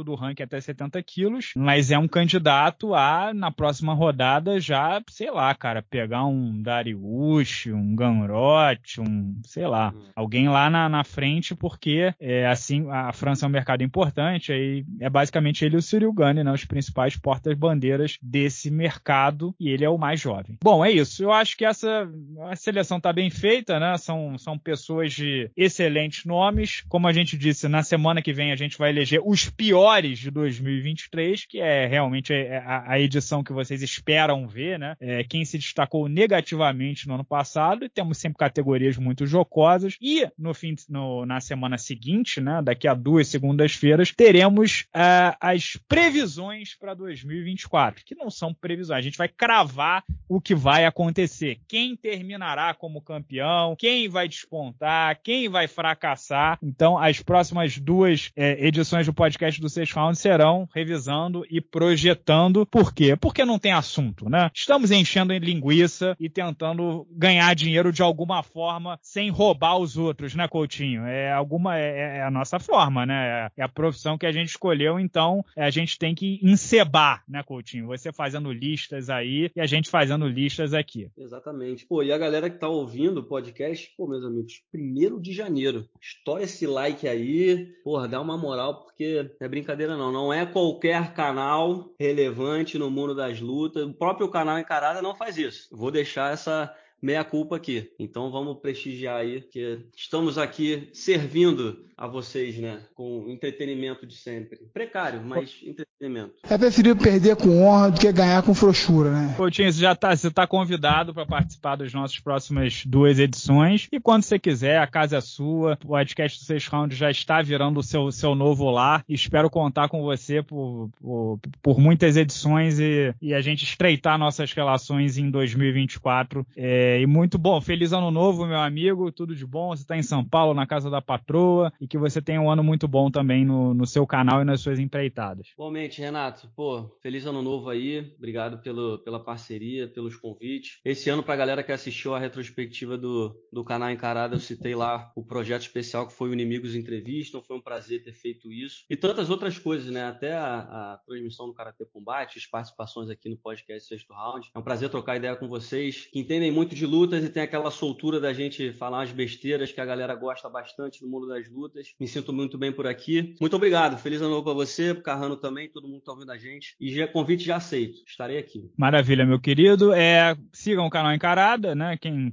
do ranking até 70 quilos, mas é um candidato a, na próxima rodada, já, sei lá, cara, pegar um Dariush, um Ganrote, um, sei lá, hum. alguém lá na, na frente, porque é, assim, a França é um mercado importante Aí é basicamente ele e o Cyril Gane, né, os principais portas-bandeiras desse mercado, e ele é o mais jovem. Bom, é isso. Eu acho que essa a seleção está bem feita, né? São, são pessoas de excelentes nomes. Como a gente disse, na semana que vem a gente vai eleger os piores de 2023, que é realmente a, a edição que vocês esperam ver, né? É, quem se destacou negativamente no ano passado, e temos sempre categorias muito jocosas. E no fim, no, na semana seguinte, né? Daqui a duas segundas-feiras, teremos uh, as previsões para 2024, que não são previsões. A gente vai cravar o que vai acontecer. Quem terminará como campeão, quem vai despontar, quem vai fracassar. Então, as próximas duas é, edições do podcast do Six Round serão revisando e projetando. Por quê? Porque não tem assunto, né? Estamos enchendo em linguiça e tentando ganhar dinheiro de alguma forma sem roubar os outros, né, Coutinho? É alguma é, é a nossa forma, né? É a profissão que a gente escolheu, então a gente tem que encebar, né, Coutinho? Você fazendo listas aí e a gente fazendo listas aqui. Exatamente. Pô, e a galera que tá ouvindo o podcast, pô, meus amigos, primeiro de janeiro, estoura esse like aí, porra, dá uma moral, porque não é brincadeira não, não é qualquer canal relevante no mundo das lutas, o próprio canal Encarada não faz isso. Vou deixar essa meia culpa aqui. Então vamos prestigiar aí, que estamos aqui servindo a vocês, né? Com entretenimento de sempre. Precário, mas entretenimento. É preferível perder com honra do que ganhar com frouxura, né? Coutinho, você já tá, você tá convidado para participar das nossas próximas duas edições. E quando você quiser, a casa é sua. O podcast do Seis Round já está virando o seu, seu novo lar. Espero contar com você por, por, por muitas edições e, e, a gente estreitar nossas relações em 2024. É, e muito bom. Feliz ano novo, meu amigo. Tudo de bom. Você está em São Paulo, na casa da patroa. E que você tenha um ano muito bom também no, no seu canal e nas suas empreitadas. Igualmente, Renato. Pô, feliz ano novo aí. Obrigado pelo, pela parceria, pelos convites. Esse ano, pra galera que assistiu a retrospectiva do, do canal Encarada, eu citei lá o projeto especial que foi o Inimigos Entrevistam. Foi um prazer ter feito isso. E tantas outras coisas, né? Até a, a transmissão do Karatê Combate, as participações aqui no podcast Sexto Round. É um prazer trocar ideia com vocês, que entendem muito de lutas e tem aquela soltura da gente falar umas besteiras que a galera gosta bastante no mundo das lutas. Me sinto muito bem por aqui. Muito obrigado. Feliz ano novo pra você, pro Carrano também, todo mundo que tá ouvindo a gente. E já, convite já aceito. Estarei aqui. Maravilha, meu querido. É, sigam o canal Encarada, né? Quem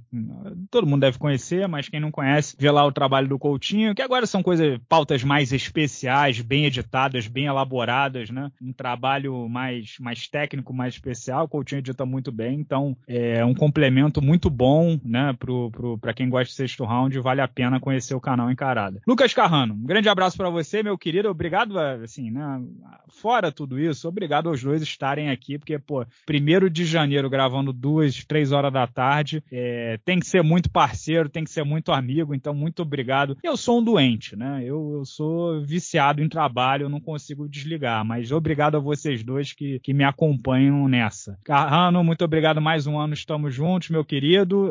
todo mundo deve conhecer, mas quem não conhece, vê lá o trabalho do Coutinho, que agora são coisas, pautas mais especiais, bem editadas, bem elaboradas, né? Um trabalho mais, mais técnico, mais especial. O Coutinho edita muito bem, então é um complemento muito bom, né? Pro, pro, pra quem gosta de sexto round, vale a pena conhecer o canal Encarada. Lucas Carrano, um grande abraço para você, meu querido. Obrigado, assim, né? Fora tudo isso, obrigado aos dois estarem aqui, porque, pô, primeiro de janeiro gravando duas, três horas da tarde, é, tem que ser muito parceiro, tem que ser muito amigo, então muito obrigado. Eu sou um doente, né? Eu, eu sou viciado em trabalho, eu não consigo desligar, mas obrigado a vocês dois que, que me acompanham nessa. Carrano, muito obrigado mais um ano, estamos juntos, meu querido.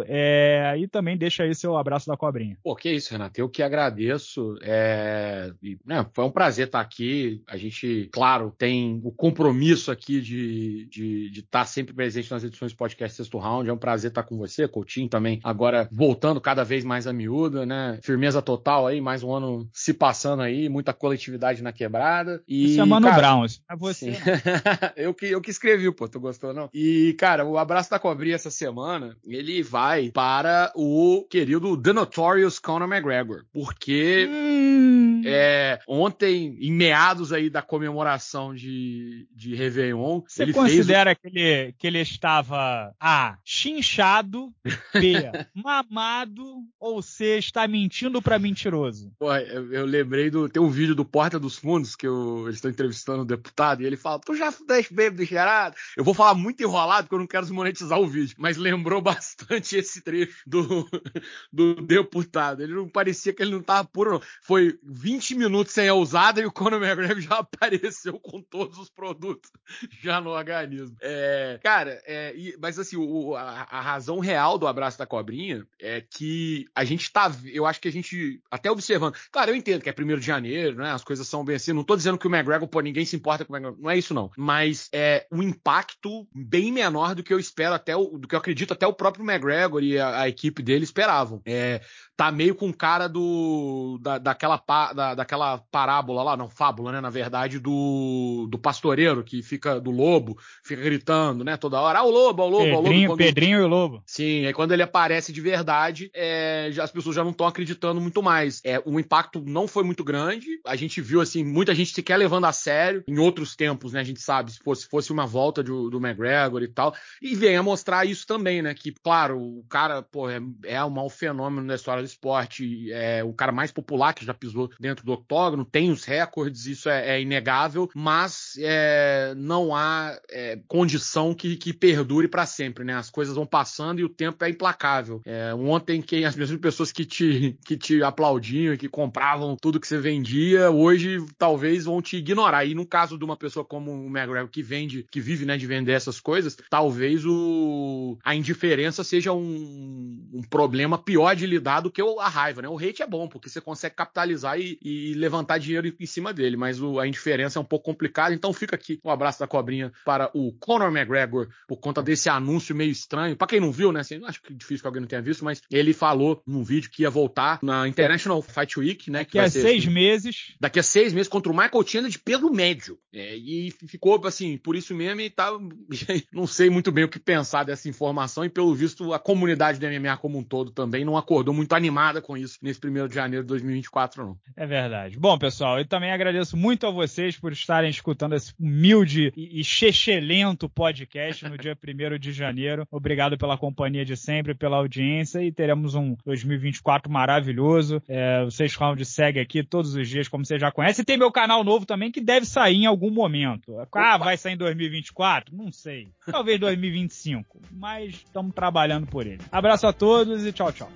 É, e também deixa aí seu abraço da cobrinha. Pô, que isso, Renato. Eu que agradeço. É, e, né, foi um prazer estar aqui. A gente, claro, tem o compromisso aqui de estar de, de estar sempre presente nas edições do podcast Sexto Round. É um prazer estar com você, Coutinho, também. Agora voltando cada vez mais a miúda, né? Firmeza total aí, mais um ano se passando aí, muita coletividade na quebrada. E, Isso é Mano cara, Brown, é você. eu, que, eu que escrevi, pô, tu gostou não? E, cara, o abraço da cobrinha essa semana, ele vai para o querido The Notorious Conor McGregor, porque hum. é, ontem, em meados aí da comemoração de, de Réveillon, Você ele considera fez... que, ele, que ele estava A, chinchado, B, mamado, ou C, está mentindo para mentiroso? Pô, eu, eu, lembrei do. Tem um vídeo do Porta dos Fundos que eu, eles estão entrevistando o deputado e ele fala: Tu já fudeste bêbado gerado? Eu vou falar muito enrolado porque eu não quero desmonetizar o vídeo, mas lembrou bastante esse trecho do, do deputado. Ele não parecia que ele não tava puro, não. Foi 20 minutos sem a usada e o Conor McGregor já apareceu com todos os produtos já no organismo. É, cara, é, e, mas assim, o, a, a, razão real do abraço da cobrinha é que a gente tá. Eu acho que a gente, até observando. Claro, eu entendo que é primeiro de janeiro, né? As coisas são bem assim. Não tô dizendo que o McGregor, pô, ninguém se importa com o McGregor. Não é isso, não. Mas é um impacto bem menor do que eu espero, até o, do que eu acredito até o próprio McGregor e a, a equipe dele esperavam. É, tá meio com cara do da, daquela, da, daquela parábola lá, não, fábula, né, na verdade, do, do pastoreiro que fica do lobo, fica gritando, né, toda hora, ah, o lobo, o lobo, Pedrinho, o lobo. Quando... Pedrinho e o lobo. Sim, aí quando ele aparece de verdade, é, já, as pessoas já não estão acreditando muito mais. É, o impacto não foi muito grande, a gente viu, assim, muita gente sequer levando a sério, em outros tempos, né, a gente sabe, se fosse, fosse uma volta do, do McGregor e tal, e vem a mostrar isso também, né, que, claro, o cara, pô, é, é um mau fenômeno na história esporte, é o cara mais popular que já pisou dentro do octógono, tem os recordes, isso é, é inegável, mas é, não há é, condição que, que perdure para sempre, né? As coisas vão passando e o tempo é implacável. É, ontem, quem as mesmas pessoas que te, que te aplaudiam, que compravam tudo que você vendia, hoje talvez vão te ignorar. E no caso de uma pessoa como o McGregor que vende, que vive né, de vender essas coisas, talvez o, a indiferença seja um, um problema pior de lidar do que a raiva, né? O hate é bom, porque você consegue capitalizar e, e levantar dinheiro em cima dele, mas o, a indiferença é um pouco complicada. Então fica aqui um abraço da cobrinha para o Conor McGregor por conta desse anúncio meio estranho. Para quem não viu, né? Assim, acho que é difícil que alguém não tenha visto, mas ele falou num vídeo que ia voltar na International Fight Week, né? Daqui a seis assim, meses. Daqui a seis meses contra o Michael Chandler de peso médio. É, e ficou assim, por isso mesmo, e tá. não sei muito bem o que pensar dessa informação, e pelo visto, a comunidade do MMA como um todo também não acordou muito animada com isso nesse primeiro de janeiro de 2024, não. É verdade. Bom, pessoal, eu também agradeço muito a vocês por estarem escutando esse humilde e, chechelento podcast no dia 1 de janeiro. Obrigado pela companhia de sempre, pela audiência e teremos um 2024 maravilhoso. É, o Sexto Round segue aqui todos os dias, como você já conhece. E tem meu canal novo também que deve sair em algum momento. Ah, vai sair em 2024? Não sei. Talvez 2025. Mas estamos trabalhando por ele. Abraço a todos e tchau, tchau.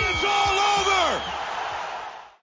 It's all